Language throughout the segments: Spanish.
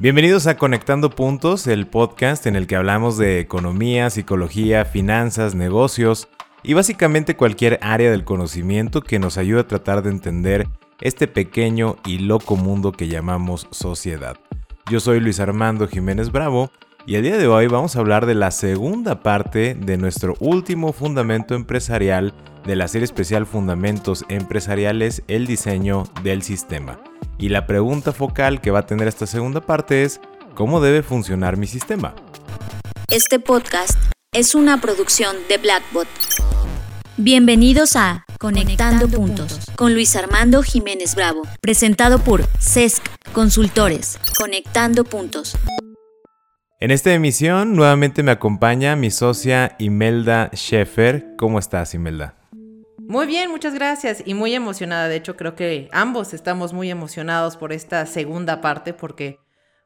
Bienvenidos a Conectando Puntos, el podcast en el que hablamos de economía, psicología, finanzas, negocios y básicamente cualquier área del conocimiento que nos ayude a tratar de entender este pequeño y loco mundo que llamamos sociedad. Yo soy Luis Armando Jiménez Bravo y el día de hoy vamos a hablar de la segunda parte de nuestro último fundamento empresarial de la serie especial Fundamentos Empresariales, el diseño del sistema. Y la pregunta focal que va a tener esta segunda parte es, ¿cómo debe funcionar mi sistema? Este podcast es una producción de Blackbot. Bienvenidos a Conectando, Puntos con Luis Armando Jiménez Bravo, presentado por CESC Consultores. Conectando Puntos. En esta emisión nuevamente me acompaña mi socia Imelda Scheffer. ¿Cómo estás, Imelda? Muy bien, muchas gracias y muy emocionada. De hecho, creo que ambos estamos muy emocionados por esta segunda parte porque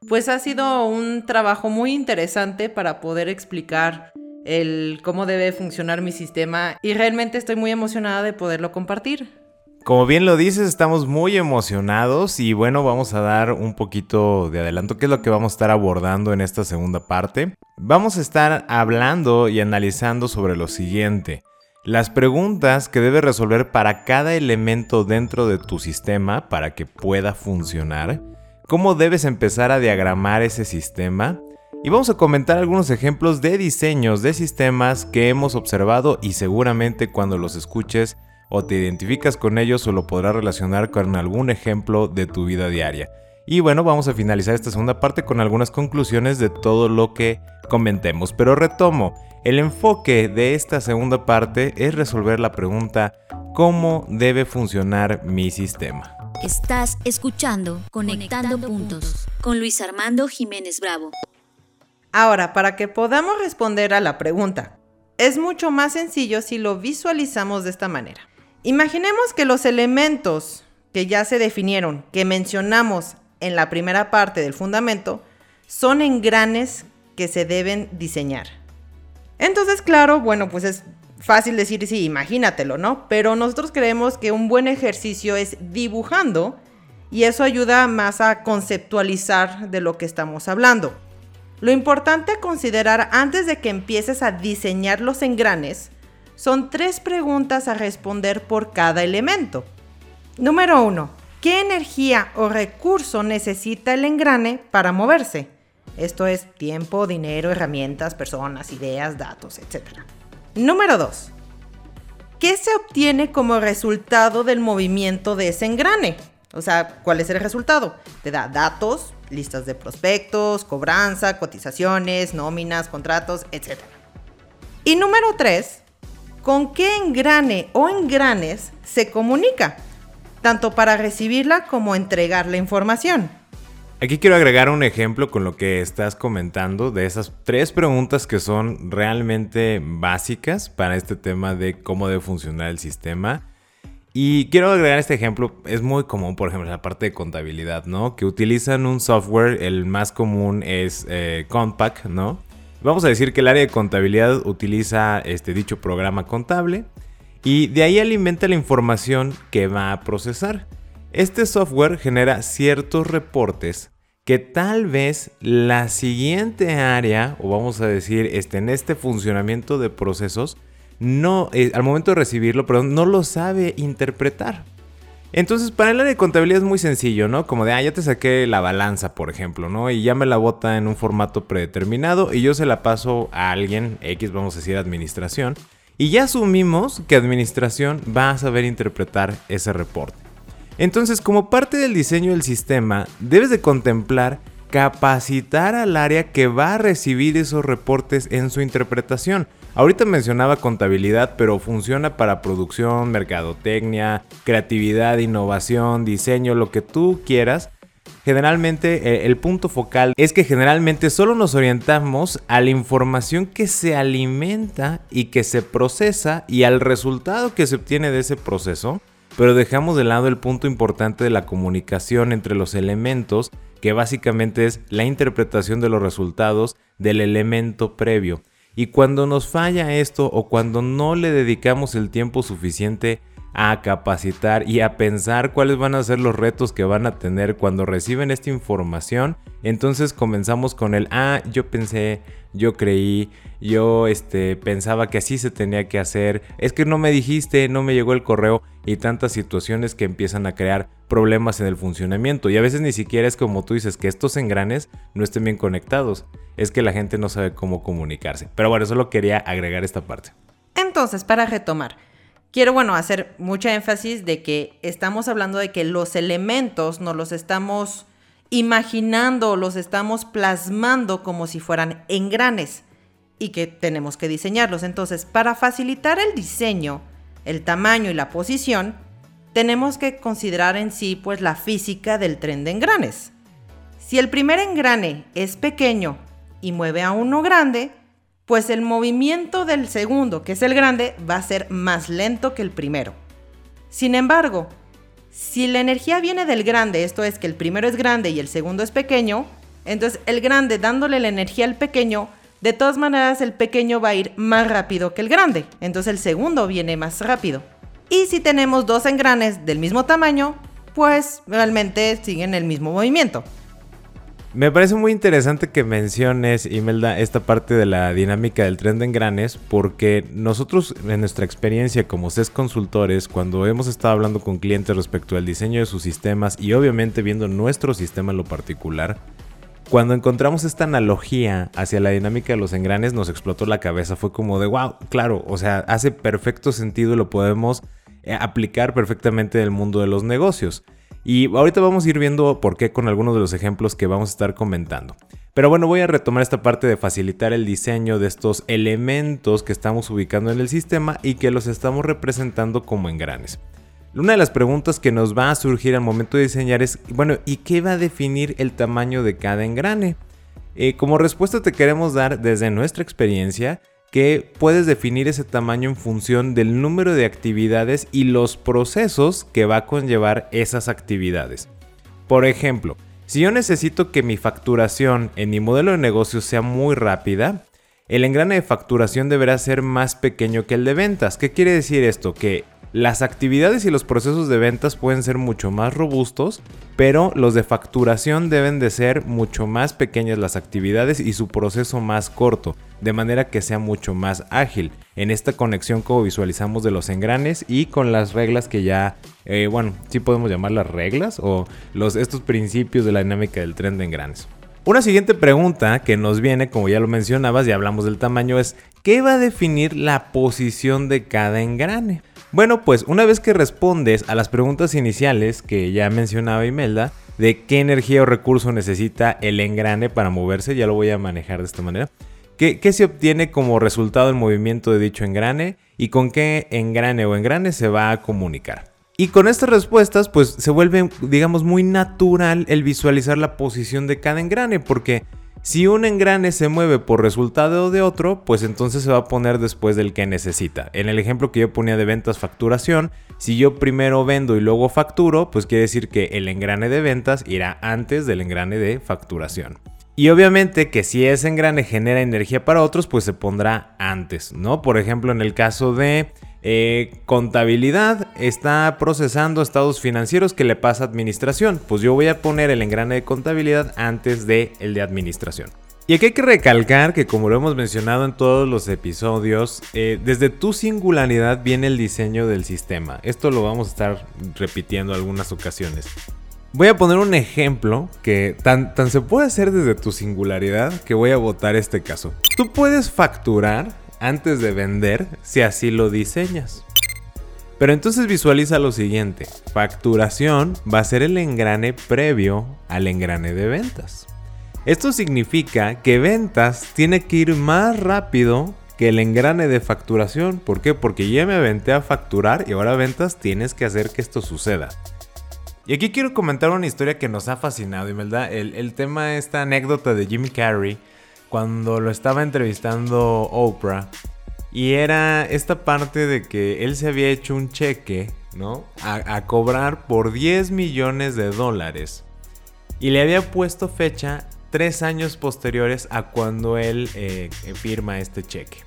pues ha sido un trabajo muy interesante para poder explicar el cómo debe funcionar mi sistema y realmente estoy muy emocionada de poderlo compartir. Como bien lo dices, estamos muy emocionados y bueno, vamos a dar un poquito de adelanto, qué es lo que vamos a estar abordando en esta segunda parte. Vamos a estar hablando y analizando sobre lo siguiente. Las preguntas que debes resolver para cada elemento dentro de tu sistema para que pueda funcionar. Cómo debes empezar a diagramar ese sistema. Y vamos a comentar algunos ejemplos de diseños de sistemas que hemos observado y seguramente cuando los escuches o te identificas con ellos o lo podrás relacionar con algún ejemplo de tu vida diaria. Y bueno, vamos a finalizar esta segunda parte con algunas conclusiones de todo lo que comentemos. Pero retomo, el enfoque de esta segunda parte es resolver la pregunta ¿cómo debe funcionar mi sistema? Estás escuchando Conectando, Puntos con Luis Armando Jiménez Bravo. Ahora, para que podamos responder a la pregunta, es mucho más sencillo si lo visualizamos de esta manera. Imaginemos que los elementos que ya se definieron, que mencionamos en la primera parte del fundamento, son engranes que se deben diseñar. Entonces, claro, bueno, pues es fácil decir, sí, imagínatelo, ¿no? Pero nosotros creemos que un buen ejercicio es dibujando y eso ayuda más a conceptualizar de lo que estamos hablando. Lo importante a considerar antes de que empieces a diseñar los engranes son tres preguntas a responder por cada elemento. Número uno, ¿qué energía o recurso necesita el engrane para moverse? Esto es tiempo, dinero, herramientas, personas, ideas, datos, etc. Número 2. ¿Qué se obtiene como resultado del movimiento de ese engrane? O sea, ¿cuál es el resultado? Te da datos, listas de prospectos, cobranza, cotizaciones, nóminas, contratos, etc. Y número 3. ¿Con qué engrane o engranes se comunica? Tanto para recibirla como entregar la información. Aquí quiero agregar un ejemplo con lo que estás comentando de esas tres preguntas que son realmente básicas para este tema de cómo debe funcionar el sistema. Y quiero agregar este ejemplo, es muy común, por ejemplo, la parte de contabilidad, ¿no? Que utilizan un software, el más común es eh, Compact, ¿no? Vamos a decir que el área de contabilidad utiliza este dicho programa contable y de ahí alimenta la información que va a procesar. Este software genera ciertos reportes que tal vez la siguiente área, o vamos a decir, este, en este funcionamiento de procesos, no, eh, al momento de recibirlo, pero no lo sabe interpretar. Entonces, para el área de contabilidad es muy sencillo, ¿no? Como de, ah, ya te saqué la balanza, por ejemplo, ¿no? Y ya me la bota en un formato predeterminado y yo se la paso a alguien, X, vamos a decir administración, y ya asumimos que administración va a saber interpretar ese reporte. Entonces, como parte del diseño del sistema, debes de contemplar capacitar al área que va a recibir esos reportes en su interpretación. Ahorita mencionaba contabilidad, pero funciona para producción, mercadotecnia, creatividad, innovación, diseño, lo que tú quieras. Generalmente eh, el punto focal es que generalmente solo nos orientamos a la información que se alimenta y que se procesa y al resultado que se obtiene de ese proceso pero dejamos de lado el punto importante de la comunicación entre los elementos, que básicamente es la interpretación de los resultados del elemento previo. Y cuando nos falla esto o cuando no le dedicamos el tiempo suficiente a capacitar y a pensar cuáles van a ser los retos que van a tener cuando reciben esta información, Entonces comenzamos con el, ah, yo pensé, yo creí, yo este, pensaba que así se tenía que hacer, es que no me dijiste, no me llegó el correo y tantas situaciones que empiezan a crear problemas en el funcionamiento. Y a veces ni siquiera es como tú dices, que estos engranes no estén bien conectados, es que la gente no sabe cómo comunicarse. Pero bueno, solo quería agregar esta parte. Entonces, para retomar, quiero, bueno, hacer mucha énfasis de que estamos hablando de que los elementos no los estamos imaginando, los estamos plasmando como si fueran engranes y que tenemos que diseñarlos. Entonces, para facilitar el diseño, el tamaño y la posición, tenemos que considerar en sí pues la física del tren de engranes. Si el primer engrane es pequeño y mueve a uno grande, pues el movimiento del segundo, que es el grande, va a ser más lento que el primero. Sin embargo, si la energía viene del grande, esto es que el primero es grande y el segundo es pequeño, entonces el grande dándole la energía al pequeño, de todas maneras el pequeño va a ir más rápido que el grande, entonces el segundo viene más rápido. Y si tenemos dos engranes del mismo tamaño, pues realmente siguen el mismo movimiento. Me parece muy interesante que menciones, Imelda, esta parte de la dinámica del tren de engranes, porque nosotros en nuestra experiencia como CES consultores, cuando hemos estado hablando con clientes respecto al diseño de sus sistemas y obviamente viendo nuestro sistema en lo particular, cuando encontramos esta analogía hacia la dinámica de los engranes nos explotó la cabeza, fue como de, wow, claro, o sea, hace perfecto sentido y lo podemos eh, aplicar perfectamente en el mundo de los negocios. Y ahorita vamos a ir viendo por qué con algunos de los ejemplos que vamos a estar comentando. Pero bueno, voy a retomar esta parte de facilitar el diseño de estos elementos que estamos ubicando en el sistema y que los estamos representando como engranes. Una de las preguntas que nos va a surgir al momento de diseñar es, bueno, ¿y qué va a definir el tamaño de cada engrane? Eh, como respuesta te queremos dar desde nuestra experiencia que puedes definir ese tamaño en función del número de actividades y los procesos que va a conllevar esas actividades. Por ejemplo, si yo necesito que mi facturación en mi modelo de negocio sea muy rápida, el engrane de facturación deberá ser más pequeño que el de ventas. ¿Qué quiere decir esto? Que las actividades y los procesos de ventas pueden ser mucho más robustos, pero los de facturación deben de ser mucho más pequeñas las actividades y su proceso más corto, de manera que sea mucho más ágil. En esta conexión como visualizamos de los engranes y con las reglas que ya, eh, bueno, sí podemos llamar las reglas o los, estos principios de la dinámica del tren de engranes. Una siguiente pregunta que nos viene, como ya lo mencionabas y hablamos del tamaño, es ¿qué va a definir la posición de cada engrane? Bueno, pues una vez que respondes a las preguntas iniciales que ya mencionaba Imelda, de qué energía o recurso necesita el engrane para moverse, ya lo voy a manejar de esta manera. ¿Qué, se obtiene como resultado del movimiento de dicho engrane? ¿Y con qué engrane o engrane se va a comunicar? Y con estas respuestas, pues se vuelve, digamos, muy natural el visualizar la posición de cada engrane, porque si un engrane se mueve por resultado de otro, pues entonces se va a poner después del que necesita. En el ejemplo que yo ponía de ventas facturación, si yo primero vendo y luego facturo, pues quiere decir que el engrane de ventas irá antes del engrane de facturación. Y obviamente que si ese engrane genera energía para otros, pues se pondrá antes, ¿no? Por ejemplo, en el caso de eh, contabilidad está procesando estados financieros que le pasa a administración. Pues yo voy a poner el engrane de contabilidad antes de el de administración. Y aquí hay que recalcar que como lo hemos mencionado en todos los episodios, eh, desde tu singularidad viene el diseño del sistema. Esto lo vamos a estar repitiendo algunas ocasiones. Voy a poner un ejemplo que tan, tan se puede hacer desde tu singularidad que voy a votar este caso. Tú puedes facturar antes de vender si así lo diseñas. Pero entonces visualiza lo siguiente, facturación va a ser el engrane previo al engrane de ventas. Esto significa que ventas tiene que ir más rápido que el engrane de facturación. ¿Por qué? Porque ya me aventé a facturar y ahora ventas tienes que hacer que esto suceda. Y aquí quiero comentar una historia que nos ha fascinado, y el, el tema, esta anécdota de Jimmy Carrey, cuando lo estaba entrevistando Oprah. Y era esta parte de que él se había hecho un cheque, ¿no? A, cobrar por 10 millones de dólares. Y le había puesto fecha tres años posteriores a cuando él eh, firma este cheque.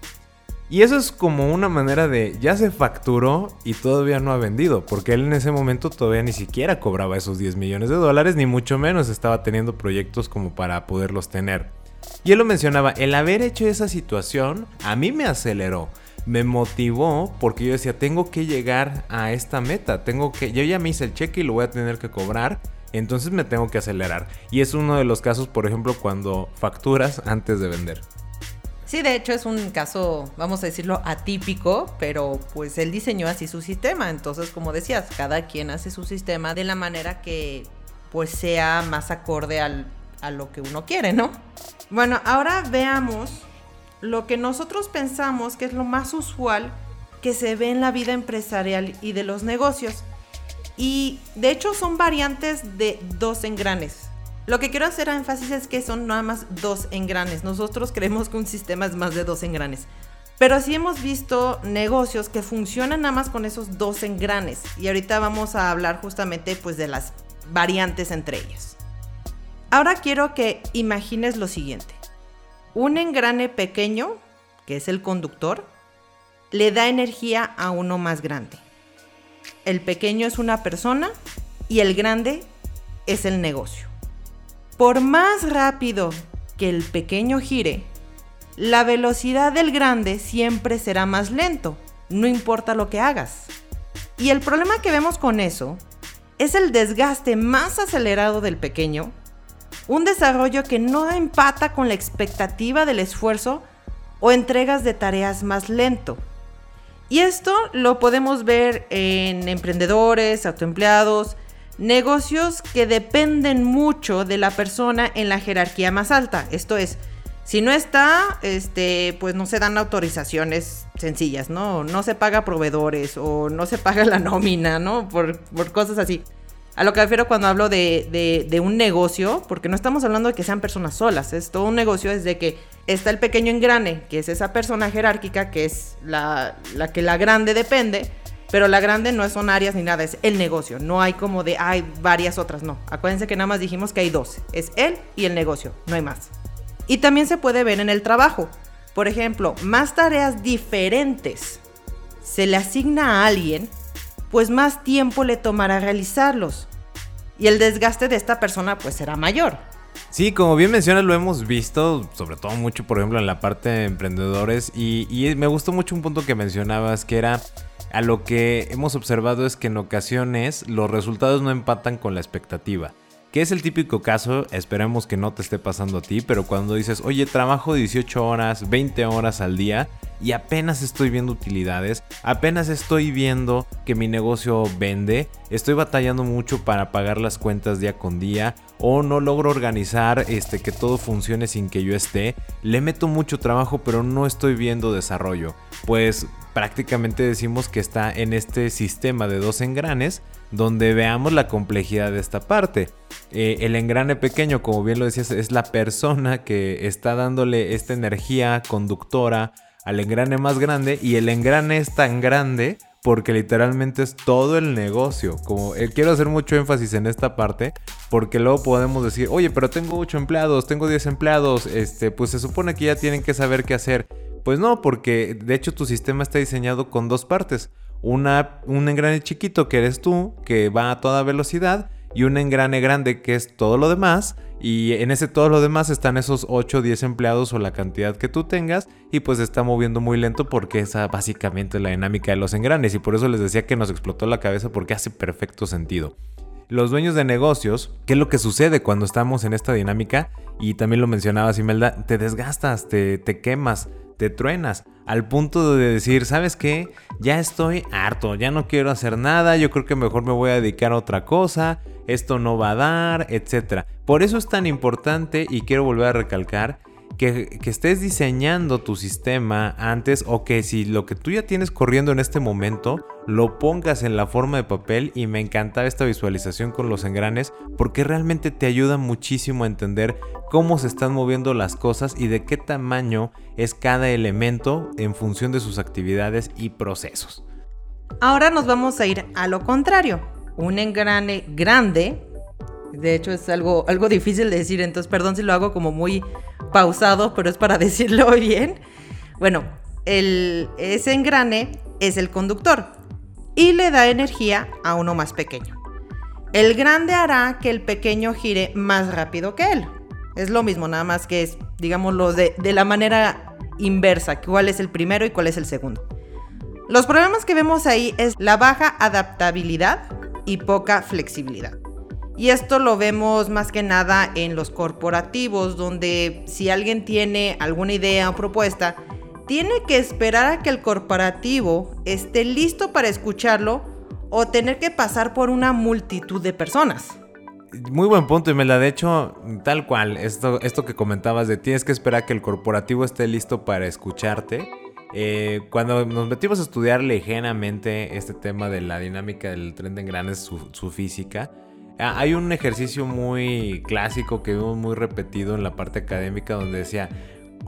Y eso es como una manera de, ya se facturó y todavía no ha vendido, porque él en ese momento todavía ni siquiera cobraba esos 10 millones de dólares, ni mucho menos estaba teniendo proyectos como para poderlos tener. Y él lo mencionaba, el haber hecho esa situación a mí me aceleró, me motivó porque yo decía, tengo que llegar a esta meta, tengo que, yo ya me hice el cheque y lo voy a tener que cobrar, entonces me tengo que acelerar. Y es uno de los casos, por ejemplo, cuando facturas antes de vender. Sí, de hecho es un caso, vamos a decirlo, atípico, pero pues él diseñó así su sistema. Entonces, como decías, cada quien hace su sistema de la manera que pues sea más acorde al, a lo que uno quiere, ¿no? Bueno, ahora veamos lo que nosotros pensamos que es lo más usual que se ve en la vida empresarial y de los negocios. Y de hecho son variantes de dos engranes. Lo que quiero hacer énfasis es que son nada más dos engranes. Nosotros creemos que un sistema es más de dos engranes. Pero sí hemos visto negocios que funcionan nada más con esos dos engranes. Y ahorita vamos a hablar justamente pues de las variantes entre ellas. Ahora quiero que imagines lo siguiente. Un engrane pequeño, que es el conductor, le da energía a uno más grande. El pequeño es una persona y el grande es el negocio. Por más rápido que el pequeño gire, la velocidad del grande siempre será más lento, no importa lo que hagas. Y el problema que vemos con eso es el desgaste más acelerado del pequeño, un desarrollo que no empata con la expectativa del esfuerzo o entregas de tareas más lento. Y esto lo podemos ver en emprendedores, autoempleados, negocios que dependen mucho de la persona en la jerarquía más alta. Esto es, si no está, este, pues no se dan autorizaciones sencillas, ¿no? No se paga proveedores o no se paga la nómina, ¿no? Por, cosas así. A lo que refiero cuando hablo de, de, un negocio, porque no estamos hablando de que sean personas solas, es todo un negocio desde que está el pequeño engrane, que es esa persona jerárquica, que es la, la que la grande depende, pero la grande no son áreas ni nada, es el negocio. No hay como de, hay varias otras, no. Acuérdense que nada más dijimos que hay dos. Es él y el negocio, no hay más. Y también se puede ver en el trabajo. Por ejemplo, más tareas diferentes se le asigna a alguien, pues más tiempo le tomará realizarlos. Y el desgaste de esta persona pues será mayor. Sí, como bien mencionas, lo hemos visto, sobre todo mucho, por ejemplo, en la parte de emprendedores. Y, y me gustó mucho un punto que mencionabas, que era a lo que hemos observado es que en ocasiones los resultados no empatan con la expectativa. Que es el típico caso, esperemos que no te esté pasando a ti, pero cuando dices, oye, trabajo 18 horas, 20 horas al día y apenas estoy viendo utilidades, apenas estoy viendo que mi negocio vende, estoy batallando mucho para pagar las cuentas día con día o no logro organizar este que todo funcione sin que yo esté, le meto mucho trabajo pero no estoy viendo desarrollo. Pues prácticamente decimos que está en este sistema de dos engranes donde veamos la complejidad de esta parte. Eh, el engrane pequeño, como bien lo decías, es la persona que está dándole esta energía conductora al engrane más grande y el engrane es tan grande porque literalmente es todo el negocio. Como eh, quiero hacer mucho énfasis en esta parte, porque luego podemos decir, oye, pero tengo 8 empleados, tengo 10 empleados, este, pues se supone que ya tienen que saber qué hacer. Pues no, porque de hecho tu sistema está diseñado con dos partes. Una, un engrane chiquito que eres tú, que va a toda velocidad, y un engrane grande que es todo lo demás. Y en ese todo lo demás están esos 8 o 10 empleados o la cantidad que tú tengas. Y pues está moviendo muy lento porque esa básicamente la dinámica de los engranes. Y por eso les decía que nos explotó la cabeza porque hace perfecto sentido los dueños de negocios, ¿qué es lo que sucede cuando estamos en esta dinámica? Y también lo mencionaba Simelda, te desgastas, te, te quemas, te truenas, al punto de decir, ¿sabes qué? Ya estoy harto, ya no quiero hacer nada, yo creo que mejor me voy a dedicar a otra cosa, esto no va a dar, etc. Por eso es tan importante y quiero volver a recalcar que, estés diseñando tu sistema antes o que si lo que tú ya tienes corriendo en este momento lo pongas en la forma de papel y me encantaba esta visualización con los engranes porque realmente te ayuda muchísimo a entender cómo se están moviendo las cosas y de qué tamaño es cada elemento en función de sus actividades y procesos. Ahora nos vamos a ir a lo contrario. Un engrane grande de hecho, es algo, algo difícil de decir, entonces perdón si lo hago como muy pausado, pero es para decirlo bien. Bueno, el, ese engrane es el conductor y le da energía a uno más pequeño. El grande hará que el pequeño gire más rápido que él. Es lo mismo, nada más que es, digámoslo, de, de la manera inversa, cuál es el primero y cuál es el segundo. Los problemas que vemos ahí es la baja adaptabilidad y poca flexibilidad. Y esto lo vemos más que nada en los corporativos, donde si alguien tiene alguna idea o propuesta, tiene que esperar a que el corporativo esté listo para escucharlo o tener que pasar por una multitud de personas. Muy buen punto, Imelda. De hecho, tal cual, esto, esto que comentabas de tienes que esperar que el corporativo esté listo para escucharte. Eh, cuando nos metimos a estudiar ligeramente este tema de la dinámica del tren de engranes, su, física, hay un ejercicio muy clásico que vimos muy repetido en la parte académica donde decía,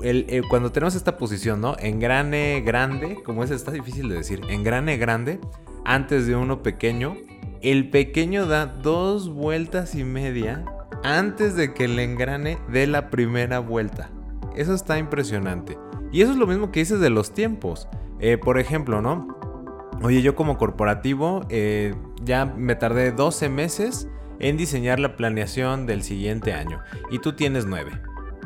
el, cuando tenemos esta posición, ¿no? Engrane grande, como es, está difícil de decir, engrane grande, antes de uno pequeño, el pequeño da dos vueltas y media antes de que el engrane dé la primera vuelta. Eso está impresionante. Y eso es lo mismo que dices de los tiempos. Eh, por ejemplo, ¿no? Oye, yo como corporativo eh, ya me tardé 12 meses en diseñar la planeación del siguiente año. Y tú tienes 9.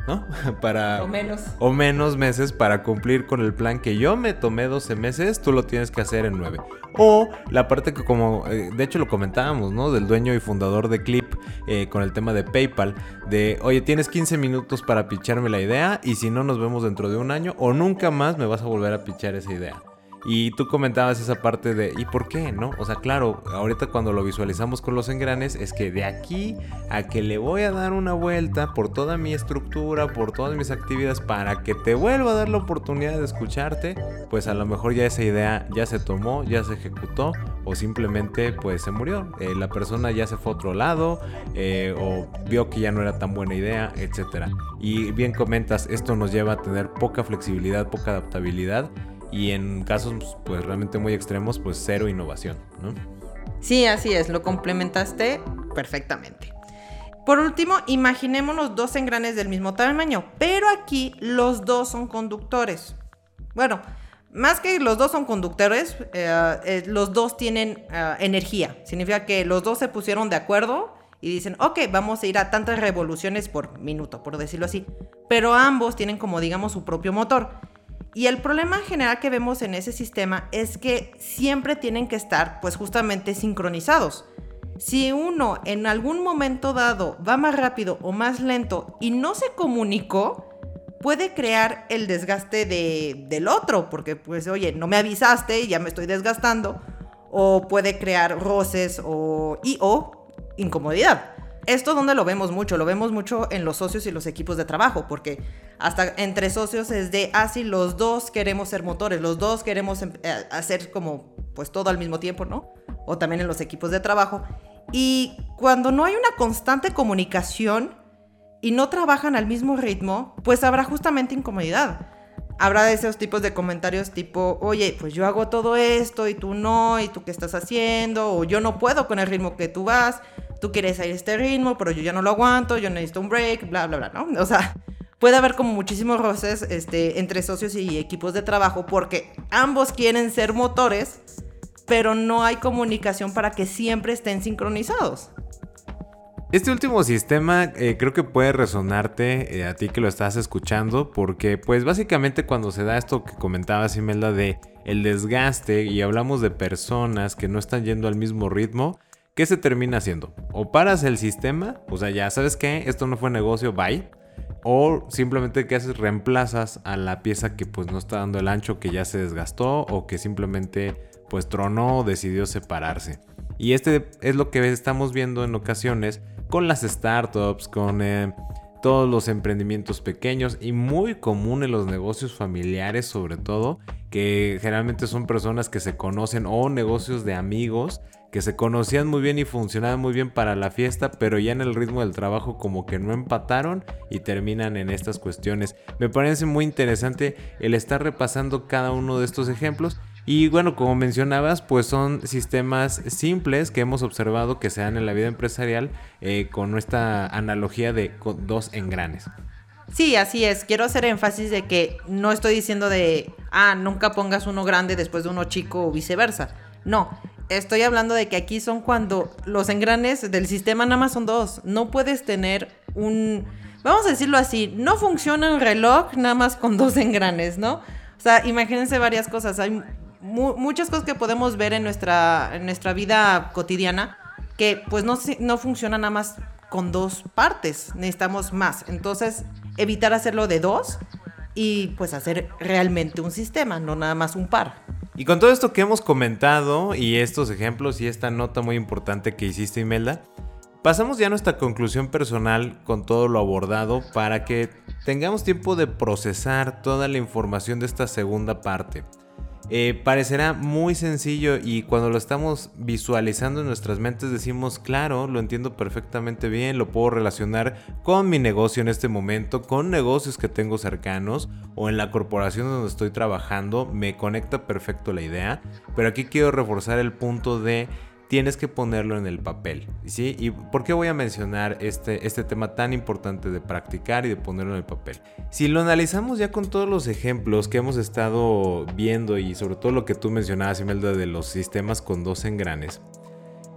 ¿no? Para, o menos. O menos meses para cumplir con el plan que yo me tomé 12 meses, tú lo tienes que hacer en 9. O la parte que como, eh, de hecho lo comentábamos, ¿no? Del dueño y fundador de Clip eh, con el tema de PayPal, de, oye, tienes 15 minutos para picharme la idea y si no nos vemos dentro de un año o nunca más me vas a volver a pichar esa idea. Y tú comentabas esa parte de, ¿y por qué? ¿No? O sea, claro, ahorita cuando lo visualizamos con los engranes, es que de aquí a que le voy a dar una vuelta por toda mi estructura, por todas mis actividades, para que te vuelva a dar la oportunidad de escucharte, pues a lo mejor ya esa idea ya se tomó, ya se ejecutó, o simplemente pues se murió. Eh, la persona ya se fue a otro lado, eh, o vio que ya no era tan buena idea, etc. Y bien comentas, esto nos lleva a tener poca flexibilidad, poca adaptabilidad y en casos pues realmente muy extremos pues cero innovación, ¿no? Sí, así es, lo complementaste perfectamente. Por último, imaginémonos dos engranes del mismo tamaño, pero aquí los dos son conductores. Bueno, más que los dos son conductores, eh, eh, los dos tienen eh, energía. Significa que los dos se pusieron de acuerdo y dicen, ok, vamos a ir a tantas revoluciones por minuto, por decirlo así. Pero ambos tienen como digamos su propio motor. Y el problema general que vemos en ese sistema es que siempre tienen que estar pues justamente sincronizados. Si uno en algún momento dado va más rápido o más lento y no se comunicó, puede crear el desgaste del otro, porque pues oye, no me avisaste y ya me estoy desgastando, o puede crear roces o, y o incomodidad. Esto donde lo vemos mucho, lo vemos mucho en los socios y los equipos de trabajo, porque hasta entre socios es de, ah, los dos queremos ser motores, los dos queremos em, eh, hacer como, pues todo al mismo tiempo, ¿no? O también en los equipos de trabajo. Y cuando no hay una constante comunicación y no trabajan al mismo ritmo, pues habrá justamente incomodidad. Habrá de esos tipos de comentarios tipo, oye, pues yo hago todo esto y tú no, y tú qué estás haciendo, o yo no puedo con el ritmo que tú vas, tú quieres ir a este ritmo, pero yo ya no lo aguanto, yo necesito un break, bla, bla, bla, ¿no? O sea, puede haber como muchísimos roces este, entre socios y equipos de trabajo porque ambos quieren ser motores, pero no hay comunicación para que siempre estén sincronizados. Este último sistema eh, creo que puede resonarte eh, a ti que lo estás escuchando porque pues básicamente cuando se da esto que comentabas Imelda de el desgaste y hablamos de personas que no están yendo al mismo ritmo, ¿qué se termina haciendo? O paras el sistema, o sea, ya sabes que esto no fue negocio, bye. O simplemente que haces reemplazas a la pieza que pues no está dando el ancho, que ya se desgastó o que simplemente pues tronó o decidió separarse. Y este es lo que estamos viendo en ocasiones con las startups, con eh, todos los emprendimientos pequeños y muy común en los negocios familiares sobre todo, que generalmente son personas que se conocen o negocios de amigos que se conocían muy bien y funcionaban muy bien para la fiesta, pero ya en el ritmo del trabajo como que no empataron y terminan en estas cuestiones. Me parece muy interesante el estar repasando cada uno de estos ejemplos. Y bueno, como mencionabas, pues son sistemas simples que hemos observado que se dan en la vida empresarial eh, con nuestra analogía de dos engranes. Sí, así es. Quiero hacer énfasis de que no estoy diciendo de ah, nunca pongas uno grande después de uno chico o viceversa. No, estoy hablando de que aquí son cuando los engranes del sistema nada más son dos. No puedes tener un, vamos a decirlo así, no funciona un reloj nada más con dos engranes, ¿no? O sea, imagínense varias cosas. Hay muchas cosas que podemos ver en nuestra, en nuestra vida cotidiana que pues no, no funciona nada más con dos partes. Necesitamos más. Entonces, evitar hacerlo de dos y pues hacer realmente un sistema, no nada más un par. Y con todo esto que hemos comentado y estos ejemplos y esta nota muy importante que hiciste Imelda, pasamos ya a nuestra conclusión personal con todo lo abordado para que tengamos tiempo de procesar toda la información de esta segunda parte. Eh, parecerá muy sencillo y cuando lo estamos visualizando en nuestras mentes decimos, claro, lo entiendo perfectamente bien, lo puedo relacionar con mi negocio en este momento, con negocios que tengo cercanos o en la corporación donde estoy trabajando, me conecta perfecto la idea, pero aquí quiero reforzar el punto de tienes que ponerlo en el papel. ¿sí? ¿Y por qué voy a mencionar este, este tema tan importante de practicar y de ponerlo en el papel? Si lo analizamos ya con todos los ejemplos que hemos estado viendo y sobre todo lo que tú mencionabas, Imelda, de los sistemas con dos engranes,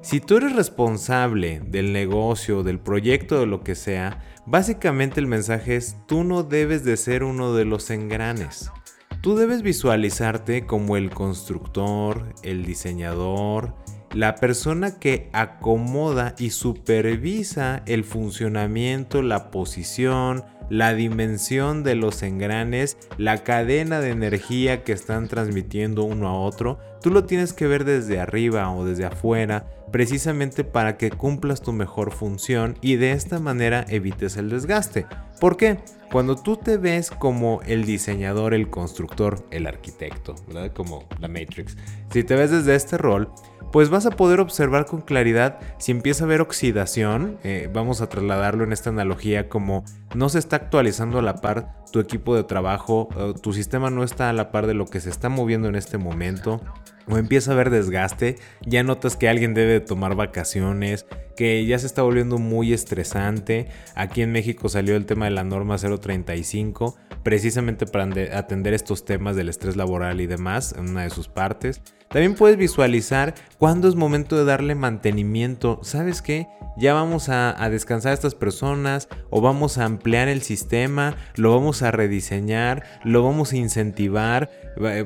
si tú eres responsable del negocio, del proyecto, de lo que sea, básicamente el mensaje es tú no debes de ser uno de los engranes. Tú debes visualizarte como el constructor, el diseñador, la persona que acomoda y supervisa el funcionamiento, la posición, la dimensión de los engranes, la cadena de energía que están transmitiendo uno a otro, tú lo tienes que ver desde arriba o desde afuera, precisamente para que cumplas tu mejor función y de esta manera evites el desgaste. ¿Por qué? Cuando tú te ves como el diseñador, el constructor, el arquitecto, ¿verdad? Como la Matrix. Si te ves desde este rol, pues vas a poder observar con claridad si empieza a haber oxidación, eh, vamos a trasladarlo en esta analogía como no se está actualizando a la par tu equipo de trabajo, tu sistema no está a la par de lo que se está moviendo en este momento, o empieza a haber desgaste, ya notas que alguien debe tomar vacaciones, que ya se está volviendo muy estresante. Aquí en México salió el tema de la norma 035, precisamente para atender estos temas del estrés laboral y demás, en una de sus partes. También puedes visualizar cuándo es momento de darle mantenimiento. ¿Sabes qué? Ya vamos a, descansar a estas personas o vamos a ampliar el sistema, lo vamos a rediseñar, lo vamos a incentivar,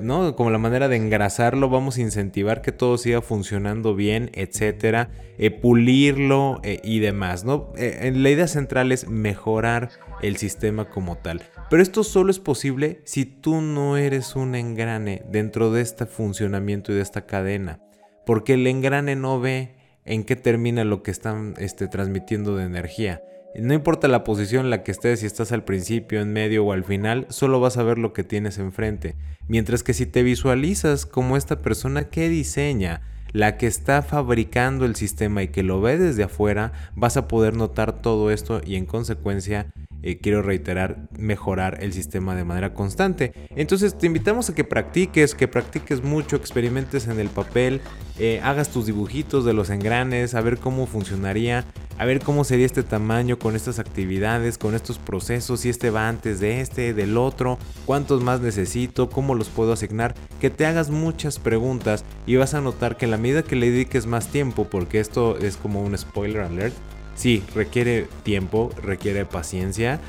¿no? Como la manera de engrasarlo, vamos a incentivar que todo siga funcionando bien, etcétera, eh, pulirlo eh, y demás, ¿no? Eh, la idea central es mejorar el sistema como tal. Pero esto solo es posible si tú no eres un engrane dentro de este funcionamiento y de esta cadena. Porque el engrane no ve en qué termina lo que están este, transmitiendo de energía. No importa la posición en la que estés, si estás al principio, en medio o al final, solo vas a ver lo que tienes enfrente. Mientras que si te visualizas como esta persona que diseña, la que está fabricando el sistema y que lo ve desde afuera, vas a poder notar todo esto y en consecuencia eh, quiero reiterar, mejorar el sistema de manera constante. Entonces te invitamos a que practiques, que practiques mucho, experimentes en el papel, eh, hagas tus dibujitos de los engranes, a ver cómo funcionaría, a ver cómo sería este tamaño con estas actividades, con estos procesos, si este va antes de este, del otro, cuántos más necesito, cómo los puedo asignar, que te hagas muchas preguntas y vas a notar que en la medida que le dediques más tiempo, porque esto es como un spoiler alert, Sí, requiere tiempo, requiere paciencia.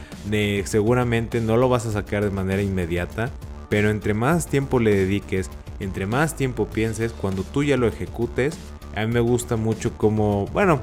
seguramente no lo vas a sacar de manera inmediata. Pero entre más tiempo le dediques, entre más tiempo pienses, cuando tú ya lo ejecutes, a mí me gusta mucho como, bueno,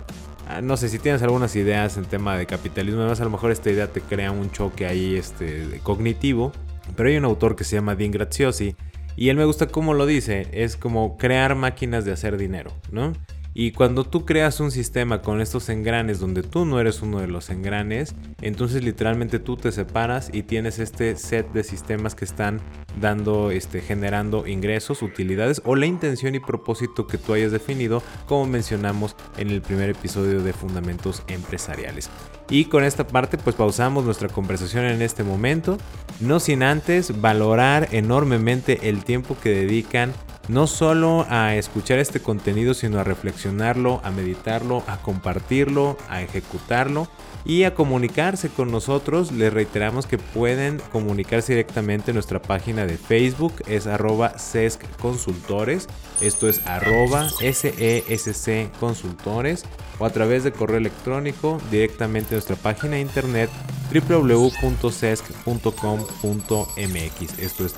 ah, no sé si tienes algunas ideas en tema de capitalismo, además a lo mejor esta idea te crea un choque ahí este, cognitivo, pero hay un autor que se llama Dean Graziosi y él me gusta cómo lo dice, es como crear máquinas de hacer dinero, ¿no? Y cuando tú creas un sistema con estos engranes donde tú no eres uno de los engranes, entonces literalmente tú te separas y tienes este set de sistemas que están dando, este, generando ingresos, utilidades o la intención y propósito que tú hayas definido, como mencionamos en el primer episodio de Fundamentos Empresariales. Y con esta parte pues pausamos nuestra conversación en este momento, no sin antes valorar enormemente el tiempo que dedican no solo a escuchar este contenido, sino a reflexionarlo, a meditarlo, a compartirlo, a ejecutarlo y a comunicarse con nosotros. Les reiteramos que pueden comunicarse directamente en nuestra página de Facebook, es arroba sesc consultores, esto es arroba sesc consultores o a través de correo electrónico directamente en nuestra página de internet www.sesc.com.mx. Esto es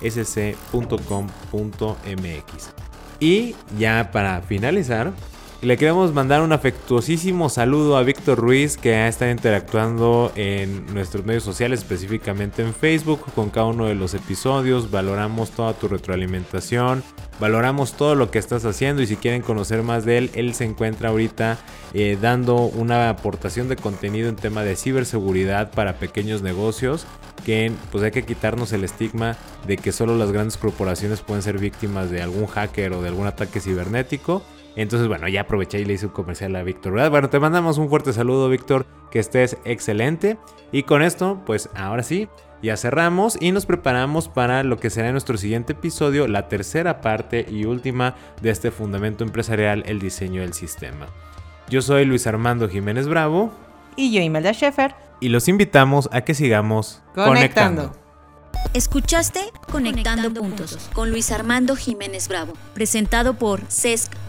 www.sesc.com.mx. Y ya para finalizar, le queremos mandar un afectuosísimo saludo a Víctor Ruiz que ha estado interactuando en nuestros medios sociales, específicamente en Facebook, con cada uno de los episodios. Valoramos toda tu retroalimentación, valoramos todo lo que estás haciendo y si quieren conocer más de él, él se encuentra ahorita eh, dando una aportación de contenido en tema de ciberseguridad para pequeños negocios que pues hay que quitarnos el estigma de que solo las grandes corporaciones pueden ser víctimas de algún hacker o de algún ataque cibernético entonces, bueno, ya aproveché y le hice un comercial a Víctor. Bueno, te mandamos un fuerte saludo, Víctor. Que estés excelente. Y con esto, pues ahora sí, ya cerramos y nos preparamos para lo que será nuestro siguiente episodio, la tercera parte y última de este fundamento empresarial, el diseño del sistema. Yo soy Luis Armando Jiménez Bravo. Y yo, Imelda Schaefer. Y los invitamos a que sigamos conectando. Escuchaste Conectando, puntos, con Luis Armando Jiménez Bravo, presentado por CESC